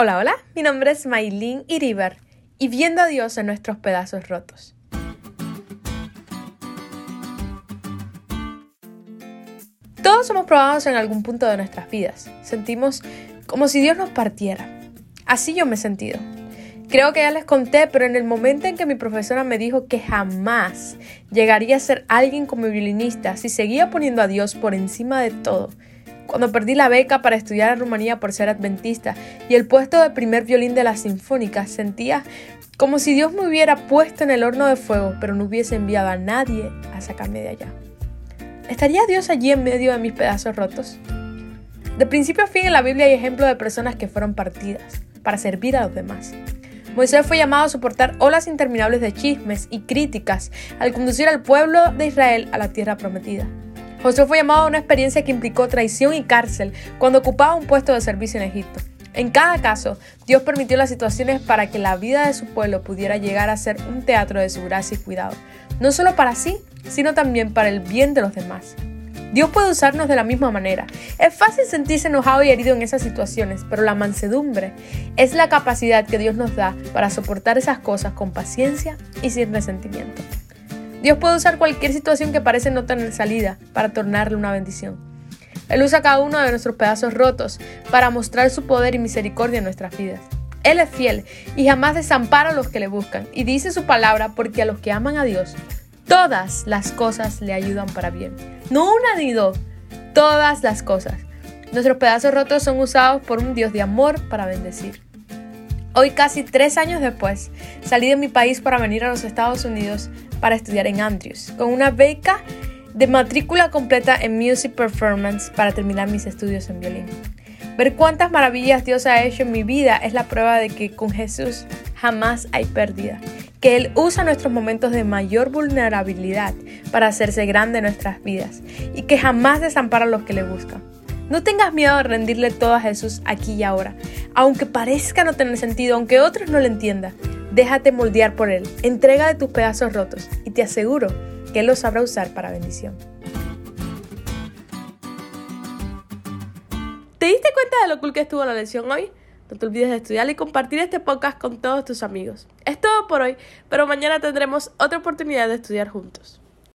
Hola, hola, mi nombre es Maylin Iribar y viendo a Dios en nuestros pedazos rotos. Todos somos probados en algún punto de nuestras vidas. Sentimos como si Dios nos partiera. Así yo me he sentido. Creo que ya les conté, pero en el momento en que mi profesora me dijo que jamás llegaría a ser alguien como violinista si seguía poniendo a Dios por encima de todo, cuando perdí la beca para estudiar en Rumanía por ser adventista y el puesto de primer violín de la sinfónica, sentía como si Dios me hubiera puesto en el horno de fuego, pero no hubiese enviado a nadie a sacarme de allá. ¿Estaría Dios allí en medio de mis pedazos rotos? De principio a fin en la Biblia hay ejemplos de personas que fueron partidas para servir a los demás. Moisés fue llamado a soportar olas interminables de chismes y críticas al conducir al pueblo de Israel a la tierra prometida. Josué fue llamado a una experiencia que implicó traición y cárcel cuando ocupaba un puesto de servicio en Egipto. En cada caso, Dios permitió las situaciones para que la vida de su pueblo pudiera llegar a ser un teatro de su gracia y cuidado, no solo para sí, sino también para el bien de los demás. Dios puede usarnos de la misma manera. Es fácil sentirse enojado y herido en esas situaciones, pero la mansedumbre es la capacidad que Dios nos da para soportar esas cosas con paciencia y sin resentimiento. Dios puede usar cualquier situación que parece no tener salida para tornarle una bendición. Él usa cada uno de nuestros pedazos rotos para mostrar su poder y misericordia en nuestras vidas. Él es fiel y jamás desampara a los que le buscan y dice su palabra porque a los que aman a Dios, todas las cosas le ayudan para bien. No una ni dos, todas las cosas. Nuestros pedazos rotos son usados por un Dios de amor para bendecir. Hoy, casi tres años después, salí de mi país para venir a los Estados Unidos para estudiar en Andrews, con una beca de matrícula completa en Music Performance para terminar mis estudios en violín. Ver cuántas maravillas Dios ha hecho en mi vida es la prueba de que con Jesús jamás hay pérdida, que Él usa nuestros momentos de mayor vulnerabilidad para hacerse grande en nuestras vidas y que jamás desampara a los que le buscan. No tengas miedo de rendirle todo a Jesús aquí y ahora, aunque parezca no tener sentido, aunque otros no lo entiendan. Déjate moldear por Él, entrega de tus pedazos rotos y te aseguro que Él los sabrá usar para bendición. ¿Te diste cuenta de lo cool que estuvo la lección hoy? No te olvides de estudiar y compartir este podcast con todos tus amigos. Es todo por hoy, pero mañana tendremos otra oportunidad de estudiar juntos.